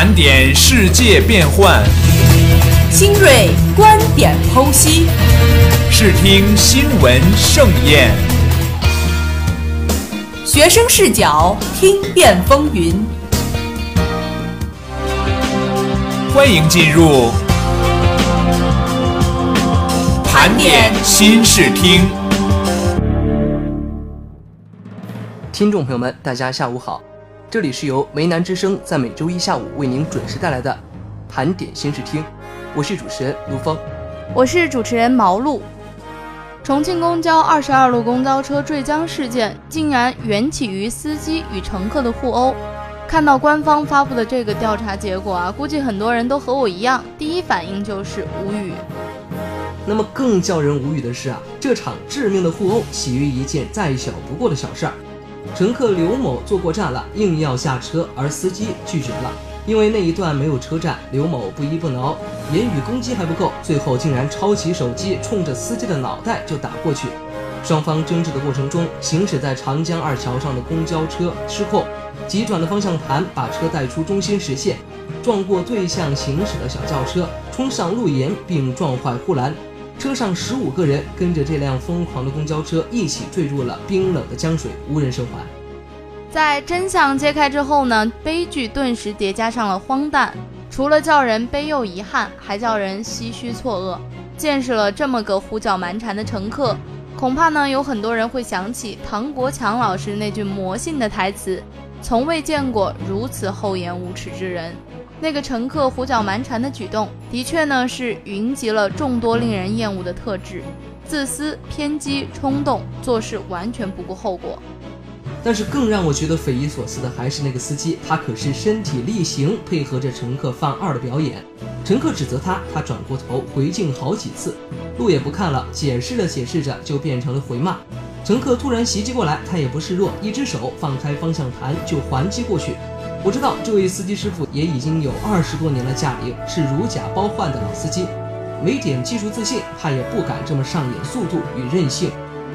盘点世界变幻，新锐观点剖析，视听新闻盛宴，学生视角听遍风云。欢迎进入盘点新视听。听众朋友们，大家下午好，这里是由梅南之声在每周一下午为您准时带来的盘点新视听，我是主持人卢峰，我是主持人毛路。重庆公交二十二路公交车坠江事件竟然缘起于司机与乘客的互殴。看到官方发布的这个调查结果啊，估计很多人都和我一样，第一反应就是无语。那么更叫人无语的是啊，这场致命的互殴起于一件再小不过的小事儿。乘客刘某坐过站了，硬要下车，而司机拒绝了，因为那一段没有车站。刘某不依不挠，言语攻击还不够，最后竟然抄起手机，冲着司机的脑袋就打过去。双方争执的过程中，行驶在长江二桥上的公交车失控。急转的方向盘把车带出中心实线，撞过对向行驶的小轿车，冲上路沿并撞坏护栏。车上十五个人跟着这辆疯狂的公交车一起坠入了冰冷的江水，无人生还。在真相揭开之后呢，悲剧顿时叠加上了荒诞，除了叫人悲又遗憾，还叫人唏嘘错愕。见识了这么个胡搅蛮缠的乘客，恐怕呢有很多人会想起唐国强老师那句魔性的台词。从未见过如此厚颜无耻之人。那个乘客胡搅蛮缠的举动，的确呢是云集了众多令人厌恶的特质：自私、偏激、冲动，做事完全不顾后果。但是更让我觉得匪夷所思的还是那个司机，他可是身体力行，配合着乘客犯二的表演。乘客指责他，他转过头回敬好几次，路也不看了，解释着解释着就变成了回骂。乘客突然袭击过来，他也不示弱，一只手放开方向盘就还击过去。我知道这位司机师傅也已经有二十多年的驾龄，是如假包换的老司机，没点技术自信，他也不敢这么上演速度与韧性。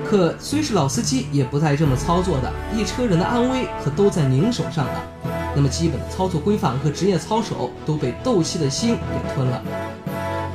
可虽是老司机，也不带这么操作的，一车人的安危可都在您手上呢。那么基本的操作规范和职业操守都被斗气的心给吞了。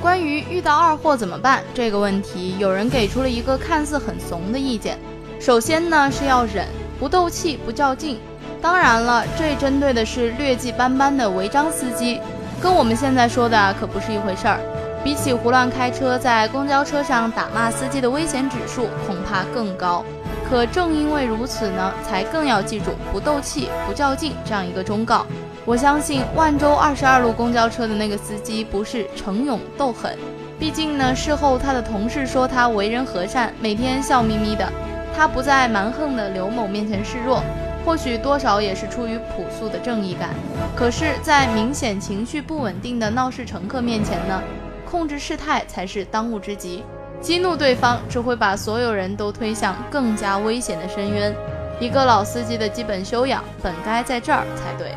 关于遇到二货怎么办这个问题，有人给出了一个看似很怂的意见。首先呢是要忍，不斗气，不较劲。当然了，这针对的是劣迹斑斑的违章司机，跟我们现在说的可不是一回事儿。比起胡乱开车，在公交车上打骂司机的危险指数恐怕更高。可正因为如此呢，才更要记住不斗气、不较劲这样一个忠告。我相信万州二十二路公交车的那个司机不是逞勇斗狠，毕竟呢，事后他的同事说他为人和善，每天笑眯眯的，他不在蛮横的刘某面前示弱，或许多少也是出于朴素的正义感。可是，在明显情绪不稳定的闹事乘客面前呢，控制事态才是当务之急。激怒对方只会把所有人都推向更加危险的深渊。一个老司机的基本修养本该在这儿才对。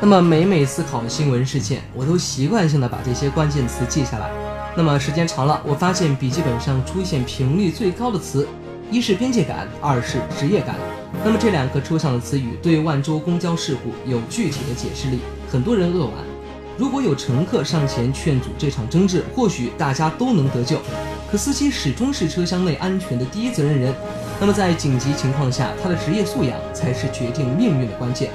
那么每每思考新闻事件，我都习惯性的把这些关键词记下来。那么时间长了，我发现笔记本上出现频率最高的词，一是边界感，二是职业感。那么这两个抽象的词语对万州公交事故有具体的解释力，很多人扼腕。如果有乘客上前劝阻这场争执，或许大家都能得救。可司机始终是车厢内安全的第一责任人，那么在紧急情况下，他的职业素养才是决定命运的关键。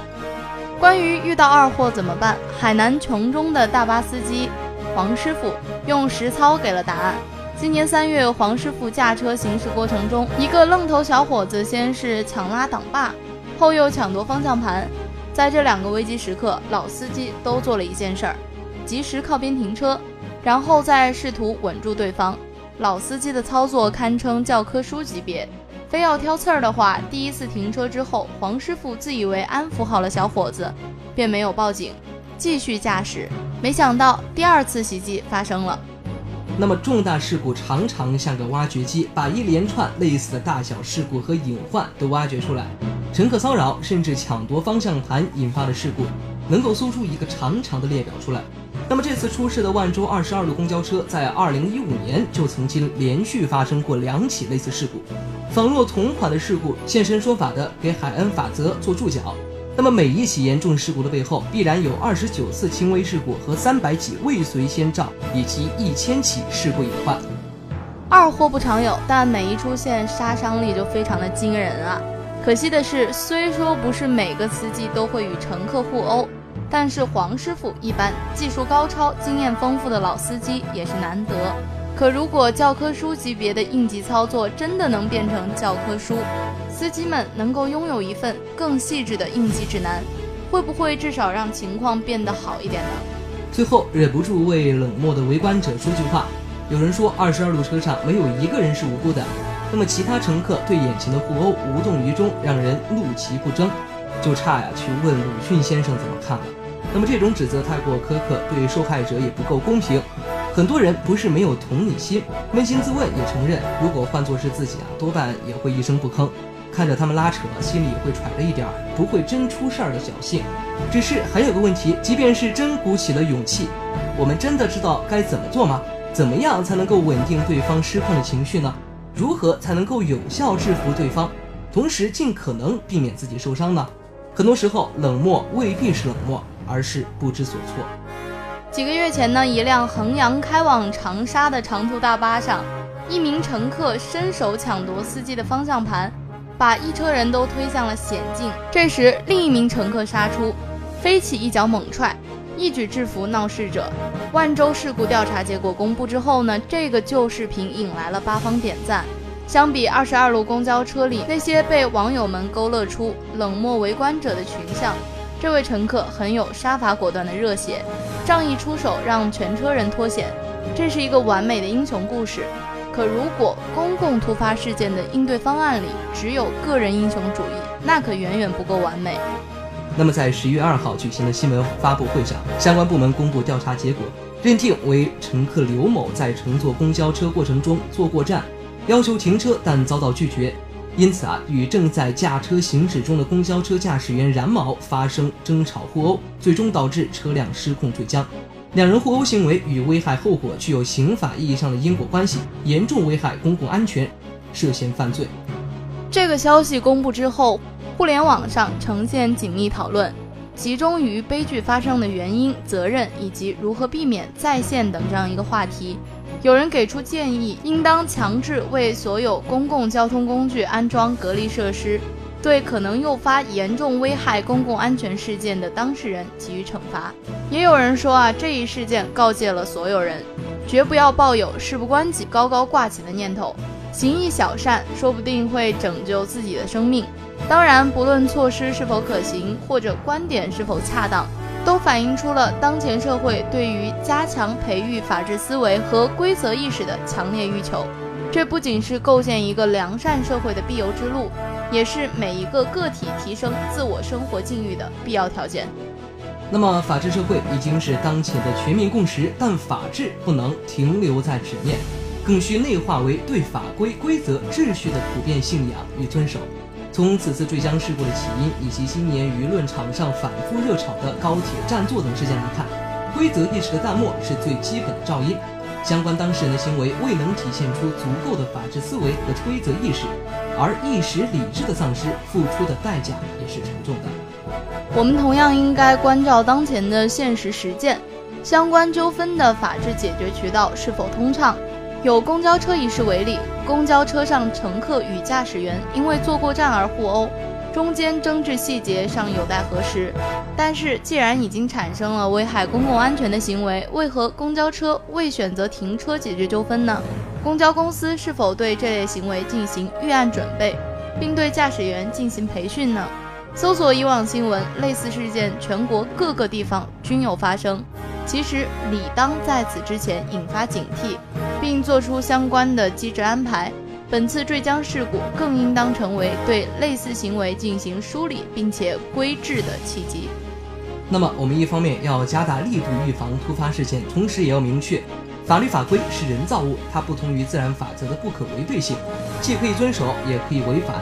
关于遇到二货怎么办？海南琼中的大巴司机黄师傅用实操给了答案。今年三月，黄师傅驾车行驶过程中，一个愣头小伙子先是抢拉挡把，后又抢夺方向盘。在这两个危机时刻，老司机都做了一件事儿：及时靠边停车，然后再试图稳住对方。老司机的操作堪称教科书级别。非要挑刺儿的话，第一次停车之后，黄师傅自以为安抚好了小伙子，便没有报警，继续驾驶。没想到第二次袭击发生了。那么重大事故常常像个挖掘机，把一连串类似的大小事故和隐患都挖掘出来。乘客骚扰甚至抢夺方向盘引发的事故，能够搜出一个长长的列表出来。那么这次出事的万州二十二路公交车，在二零一五年就曾经连续发生过两起类似事故，仿若同款的事故，现身说法的给海恩法则做注脚。那么每一起严重事故的背后，必然有二十九次轻微事故和三百起未遂先兆，以及一千起事故隐患。二货不常有，但每一出现杀伤力就非常的惊人啊！可惜的是，虽说不是每个司机都会与乘客互殴，但是黄师傅一般技术高超、经验丰富的老司机也是难得。可如果教科书级别的应急操作真的能变成教科书，司机们能够拥有一份更细致的应急指南，会不会至少让情况变得好一点呢？最后忍不住为冷漠的围观者说句话。有人说，二十二路车上没有一个人是无辜的，那么其他乘客对眼前的互殴无动于衷，让人怒其不争，就差呀去问鲁迅先生怎么看了。那么这种指责太过苛刻，对受害者也不够公平。很多人不是没有同理心，扪心自问也承认，如果换作是自己啊，多半也会一声不吭，看着他们拉扯，心里也会揣着一点不会真出事儿的侥幸。只是还有个问题，即便是真鼓起了勇气，我们真的知道该怎么做吗？怎么样才能够稳定对方失控的情绪呢？如何才能够有效制服对方，同时尽可能避免自己受伤呢？很多时候，冷漠未必是冷漠，而是不知所措。几个月前呢，一辆衡阳开往长沙的长途大巴上，一名乘客伸手抢夺司机的方向盘，把一车人都推向了险境。这时，另一名乘客杀出，飞起一脚猛踹。一举制服闹事者。万州事故调查结果公布之后呢，这个旧视频引来了八方点赞。相比二十二路公交车里那些被网友们勾勒出冷漠围观者的群像，这位乘客很有杀伐果断的热血，仗义出手让全车人脱险，这是一个完美的英雄故事。可如果公共突发事件的应对方案里只有个人英雄主义，那可远远不够完美。那么，在十一月二号举行的新闻发布会上，相关部门公布调查结果，认定为乘客刘某在乘坐公交车过程中坐过站，要求停车但遭到拒绝，因此啊，与正在驾车行驶中的公交车驾驶员冉某发生争吵互殴，最终导致车辆失控坠江。两人互殴行为与危害后果具有刑法意义上的因果关系，严重危害公共安全，涉嫌犯罪。这个消息公布之后。互联网上呈现紧密讨论，集中于悲剧发生的原因、责任以及如何避免再现等这样一个话题。有人给出建议，应当强制为所有公共交通工具安装隔离设施，对可能诱发严重危害公共安全事件的当事人给予惩罚。也有人说啊，这一事件告诫了所有人，绝不要抱有事不关己高高挂起的念头，行一小善，说不定会拯救自己的生命。当然，不论措施是否可行，或者观点是否恰当，都反映出了当前社会对于加强培育法治思维和规则意识的强烈欲求。这不仅是构建一个良善社会的必由之路，也是每一个个体提升自我生活境遇的必要条件。那么，法治社会已经是当前的全民共识，但法治不能停留在纸面，更需内化为对法规、规则、秩序的普遍信仰与遵守。从此次坠江事故的起因，以及今年舆论场上反复热炒的高铁占座等事件来看，规则意识的淡漠是最基本的噪音。相关当事人的行为未能体现出足够的法治思维和规则意识，而一时理智的丧失，付出的代价也是沉重的。我们同样应该关照当前的现实实践，相关纠纷的法治解决渠道是否通畅。有公交车一事为例，公交车上乘客与驾驶员因为坐过站而互殴，中间争执细节尚有待核实。但是，既然已经产生了危害公共安全的行为，为何公交车未选择停车解决纠纷呢？公交公司是否对这类行为进行预案准备，并对驾驶员进行培训呢？搜索以往新闻，类似事件全国各个地方均有发生。其实，理当在此之前引发警惕。并做出相关的机制安排。本次坠江事故更应当成为对类似行为进行梳理并且规制的契机。那么，我们一方面要加大力度预防突发事件，同时也要明确，法律法规是人造物，它不同于自然法则的不可违背性，既可以遵守，也可以违反。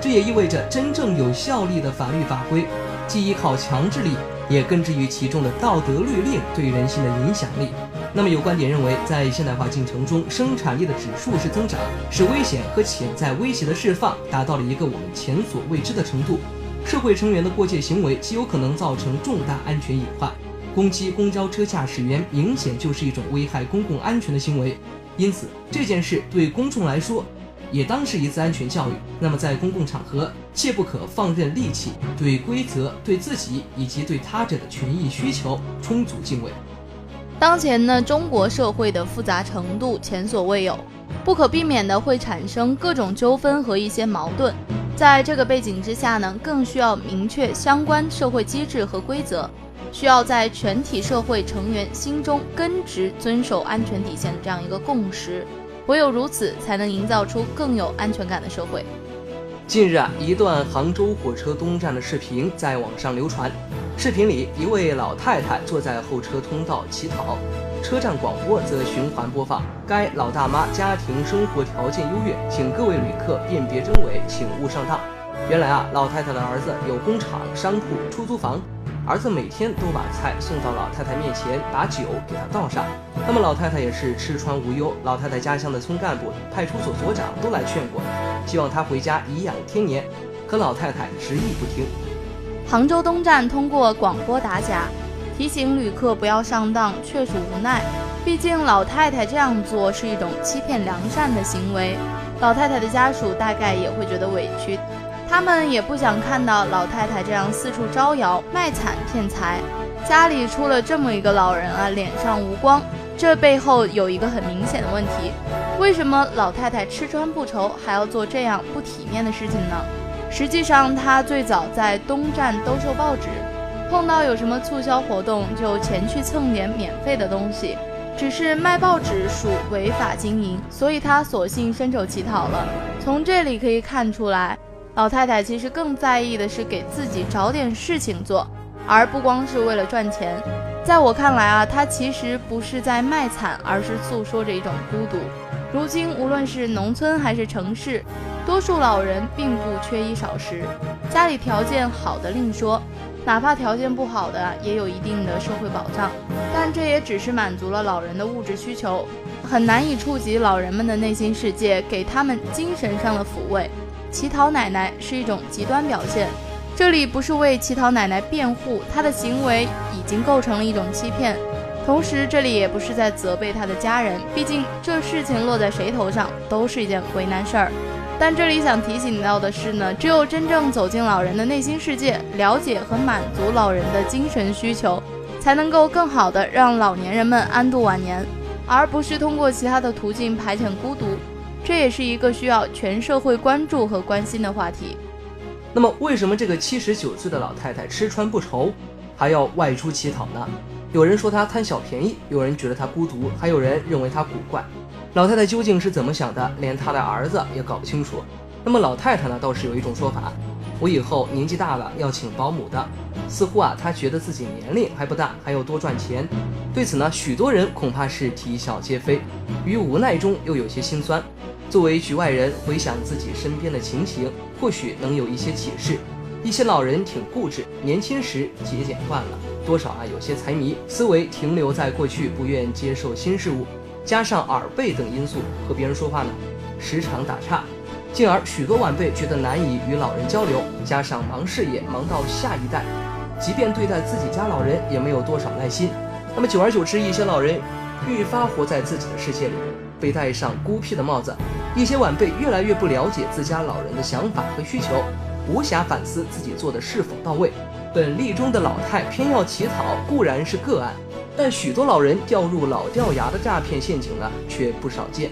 这也意味着，真正有效力的法律法规，既依靠强制力，也根植于其中的道德律令对人心的影响力。那么有观点认为，在现代化进程中，生产力的指数是增长，使危险和潜在威胁的释放达到了一个我们前所未知的程度。社会成员的过界行为极有可能造成重大安全隐患。攻击公交车驾驶员明显就是一种危害公共安全的行为，因此这件事对公众来说也当是一次安全教育。那么在公共场合，切不可放任戾气，对规则、对自己以及对他者的权益需求充足敬畏。当前呢，中国社会的复杂程度前所未有，不可避免的会产生各种纠纷和一些矛盾。在这个背景之下呢，更需要明确相关社会机制和规则，需要在全体社会成员心中根植遵守安全底线的这样一个共识。唯有如此，才能营造出更有安全感的社会。近日啊，一段杭州火车东站的视频在网上流传。视频里，一位老太太坐在候车通道乞讨，车站广播则循环播放：“该老大妈家庭生活条件优越，请各位旅客辨别真伪，请勿上当。”原来啊，老太太的儿子有工厂、商铺、出租房，儿子每天都把菜送到老太太面前，把酒给她倒上。那么老太太也是吃穿无忧。老太太家乡的村干部、派出所所长都来劝过。希望她回家颐养天年，可老太太执意不听。杭州东站通过广播打假，提醒旅客不要上当，确属无奈。毕竟老太太这样做是一种欺骗良善的行为，老太太的家属大概也会觉得委屈，他们也不想看到老太太这样四处招摇卖惨骗财。家里出了这么一个老人啊，脸上无光，这背后有一个很明显的问题。为什么老太太吃穿不愁，还要做这样不体面的事情呢？实际上，他最早在东站兜售报纸，碰到有什么促销活动，就前去蹭点免费的东西。只是卖报纸属违法经营，所以他索性伸手乞讨了。从这里可以看出来，老太太其实更在意的是给自己找点事情做，而不光是为了赚钱。在我看来啊，她其实不是在卖惨，而是诉说着一种孤独。如今，无论是农村还是城市，多数老人并不缺衣少食，家里条件好的另说，哪怕条件不好的，也有一定的社会保障。但这也只是满足了老人的物质需求，很难以触及老人们的内心世界，给他们精神上的抚慰。乞讨奶奶是一种极端表现，这里不是为乞讨奶奶辩护，她的行为已经构成了一种欺骗。同时，这里也不是在责备他的家人，毕竟这事情落在谁头上都是一件为难事儿。但这里想提醒到的是呢，只有真正走进老人的内心世界，了解和满足老人的精神需求，才能够更好的让老年人们安度晚年，而不是通过其他的途径排遣孤独。这也是一个需要全社会关注和关心的话题。那么，为什么这个七十九岁的老太太吃穿不愁，还要外出乞讨呢？有人说她贪小便宜，有人觉得她孤独，还有人认为她古怪。老太太究竟是怎么想的，连她的儿子也搞不清楚。那么老太太呢，倒是有一种说法：我以后年纪大了要请保姆的。似乎啊，她觉得自己年龄还不大，还要多赚钱。对此呢，许多人恐怕是啼笑皆非，于无奈中又有些心酸。作为局外人，回想自己身边的情形，或许能有一些启示。一些老人挺固执，年轻时节俭惯了，多少啊有些财迷，思维停留在过去，不愿接受新事物，加上耳背等因素，和别人说话呢时常打岔，进而许多晚辈觉得难以与老人交流，加上忙事业忙到下一代，即便对待自己家老人也没有多少耐心，那么久而久之，一些老人愈发活在自己的世界里，被戴上孤僻的帽子，一些晚辈越来越不了解自家老人的想法和需求。无暇反思自己做的是否到位。本例中的老太偏要乞讨固然是个案，但许多老人掉入老掉牙的诈骗陷阱呢，却不少见。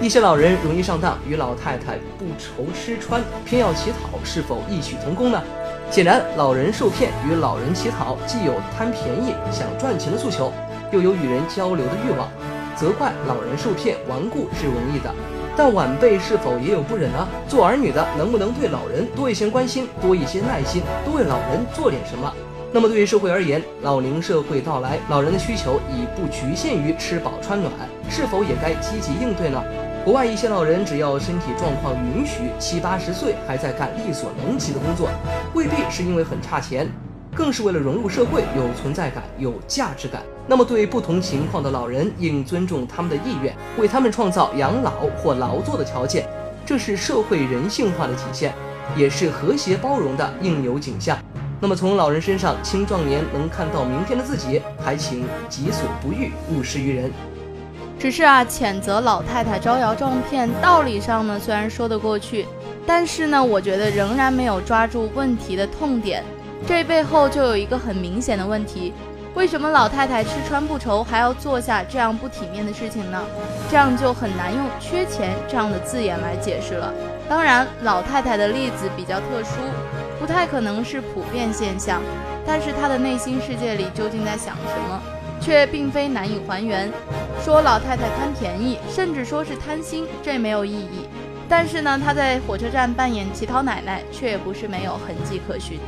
一些老人容易上当，与老太太不愁吃穿，偏要乞讨，是否异曲同工呢？显然，老人受骗与老人乞讨，既有贪便宜想赚钱的诉求，又有与人交流的欲望。责怪老人受骗顽固是容易的。但晚辈是否也有不忍呢？做儿女的能不能对老人多一些关心，多一些耐心，多为老人做点什么？那么对于社会而言，老龄社会到来，老人的需求已不局限于吃饱穿暖，是否也该积极应对呢？国外一些老人只要身体状况允许，七八十岁还在干力所能及的工作，未必是因为很差钱。更是为了融入社会，有存在感，有价值感。那么，对不同情况的老人，应尊重他们的意愿，为他们创造养老或劳作的条件，这是社会人性化的体现。也是和谐包容的应有景象。那么从老人身上，青壮年能看到明天的自己，还请己所不欲，勿施于人。只是啊，谴责老太太招摇撞骗，道理上呢虽然说得过去，但是呢，我觉得仍然没有抓住问题的痛点。这背后就有一个很明显的问题：为什么老太太吃穿不愁，还要做下这样不体面的事情呢？这样就很难用“缺钱”这样的字眼来解释了。当然，老太太的例子比较特殊，不太可能是普遍现象，但是她的内心世界里究竟在想什么？却并非难以还原。说老太太贪便宜，甚至说是贪心，这没有意义。但是呢，她在火车站扮演乞讨奶奶，却也不是没有痕迹可循。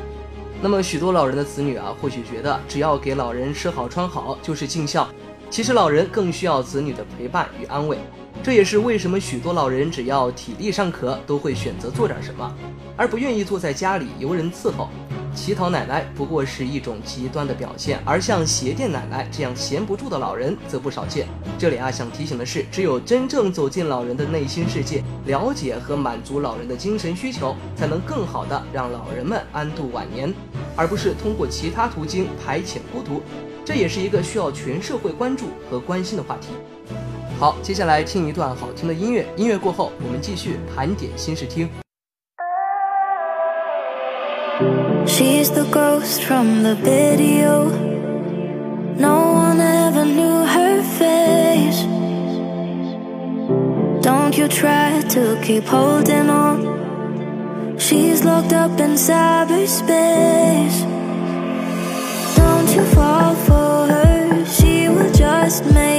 那么，许多老人的子女啊，或许觉得只要给老人吃好穿好就是尽孝。其实，老人更需要子女的陪伴与安慰。这也是为什么许多老人只要体力尚可，都会选择做点什么，而不愿意坐在家里由人伺候。乞讨奶奶不过是一种极端的表现，而像鞋店奶奶这样闲不住的老人则不少见。这里啊，想提醒的是，只有真正走进老人的内心世界，了解和满足老人的精神需求，才能更好的让老人们安度晚年，而不是通过其他途径排遣孤独。这也是一个需要全社会关注和关心的话题。好，接下来听一段好听的音乐，音乐过后，我们继续盘点新视听。She's the ghost from the video. No one ever knew her face. Don't you try to keep holding on. She's locked up in cyberspace. Don't you fall for her, she will just make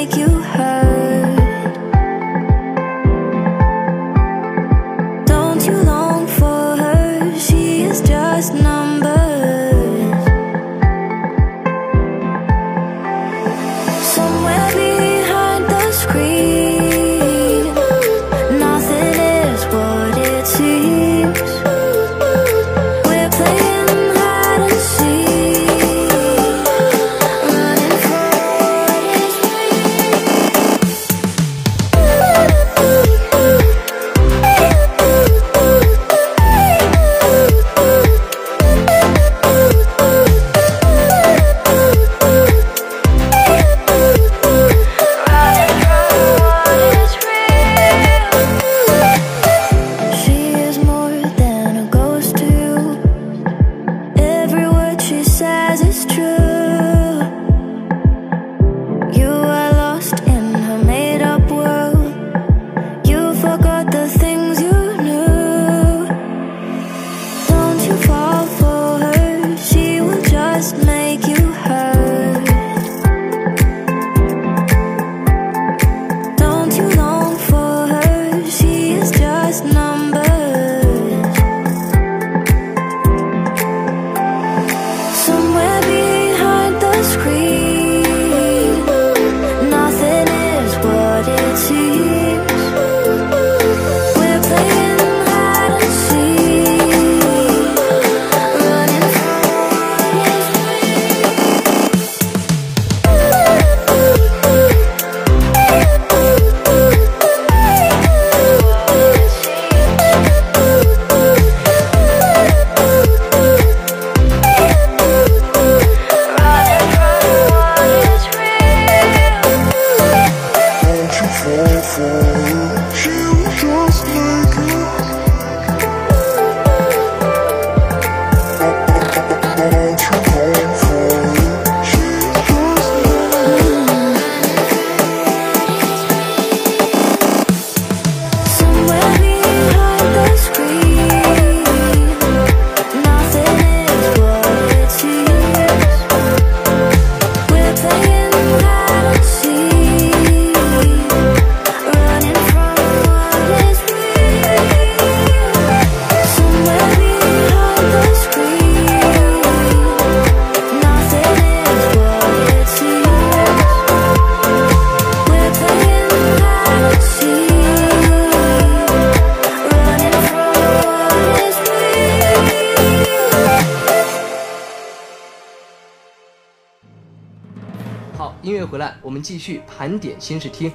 好，音乐回来，我们继续盘点新视听。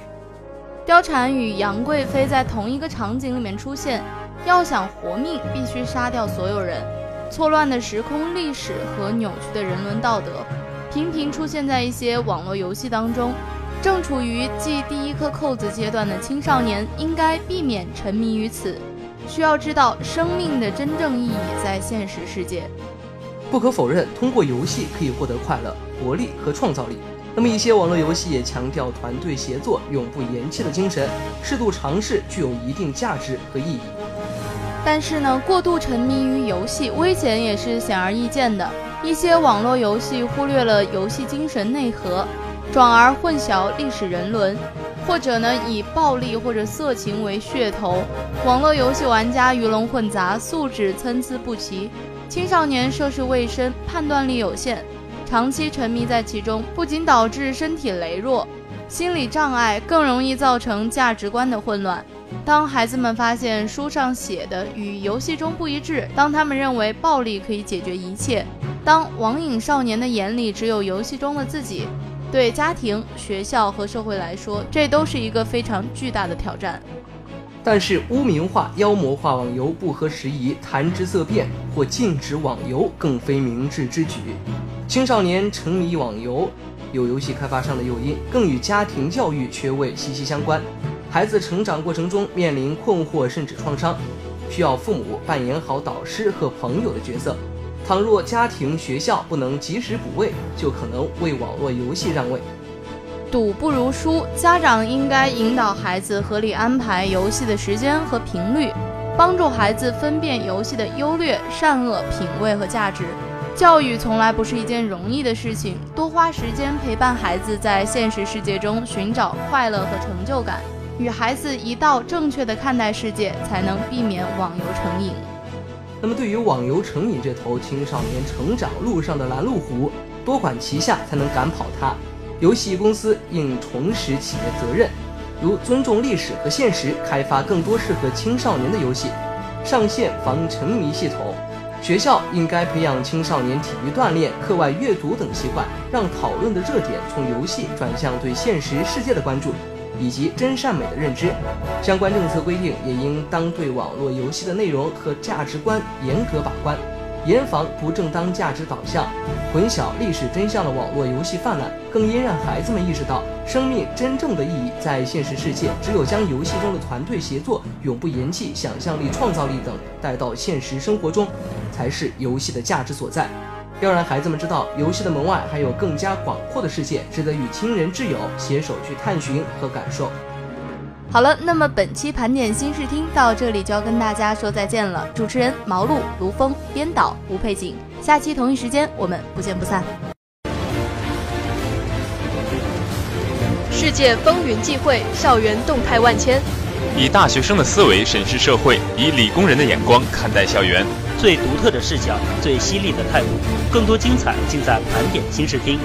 貂蝉与杨贵妃在同一个场景里面出现，要想活命，必须杀掉所有人。错乱的时空历史和扭曲的人伦道德，频频出现在一些网络游戏当中。正处于系第一颗扣子阶段的青少年，应该避免沉迷于此。需要知道，生命的真正意义在现实世界。不可否认，通过游戏可以获得快乐、活力和创造力。那么，一些网络游戏也强调团队协作、永不言弃的精神，适度尝试具有一定价值和意义。但是呢，过度沉迷于游戏，危险也是显而易见的。一些网络游戏忽略了游戏精神内核，转而混淆历史人伦，或者呢以暴力或者色情为噱头。网络游戏玩家鱼龙混杂，素质参差不齐，青少年涉世未深，判断力有限。长期沉迷在其中，不仅导致身体羸弱、心理障碍，更容易造成价值观的混乱。当孩子们发现书上写的与游戏中不一致，当他们认为暴力可以解决一切，当网瘾少年的眼里只有游戏中的自己，对家庭、学校和社会来说，这都是一个非常巨大的挑战。但是污名化、妖魔化网游不合时宜，谈之色变或禁止网游更非明智之举。青少年沉迷网游，有游戏开发商的诱因，更与家庭教育缺位息息相关。孩子成长过程中面临困惑甚至创伤，需要父母扮演好导师和朋友的角色。倘若家庭、学校不能及时补位，就可能为网络游戏让位。赌不如输，家长应该引导孩子合理安排游戏的时间和频率，帮助孩子分辨游戏的优劣、善恶、品味和价值。教育从来不是一件容易的事情，多花时间陪伴孩子在现实世界中寻找快乐和成就感，与孩子一道正确的看待世界，才能避免网游成瘾。那么，对于网游成瘾这头青少年成长路上的拦路虎，多管齐下才能赶跑它。游戏公司应重拾企业责任，如尊重历史和现实，开发更多适合青少年的游戏，上线防沉迷系统。学校应该培养青少年体育锻炼、课外阅读等习惯，让讨论的热点从游戏转向对现实世界的关注，以及真善美的认知。相关政策规定也应当对网络游戏的内容和价值观严格把关。严防不正当价值导向、混淆历史真相的网络游戏泛滥，更应让孩子们意识到，生命真正的意义在现实世界。只有将游戏中的团队协作、永不言弃、想象力、创造力等带到现实生活中，才是游戏的价值所在。要让孩子们知道，游戏的门外还有更加广阔的世界，值得与亲人挚友携手去探寻和感受。好了，那么本期盘点新视听到这里就要跟大家说再见了。主持人毛璐、卢峰，编导吴佩锦。下期同一时间我们不见不散。世界风云际会，校园动态万千。以大学生的思维审视社会，以理工人的眼光看待校园。最独特的视角，最犀利的态度，更多精彩尽在盘点新视听。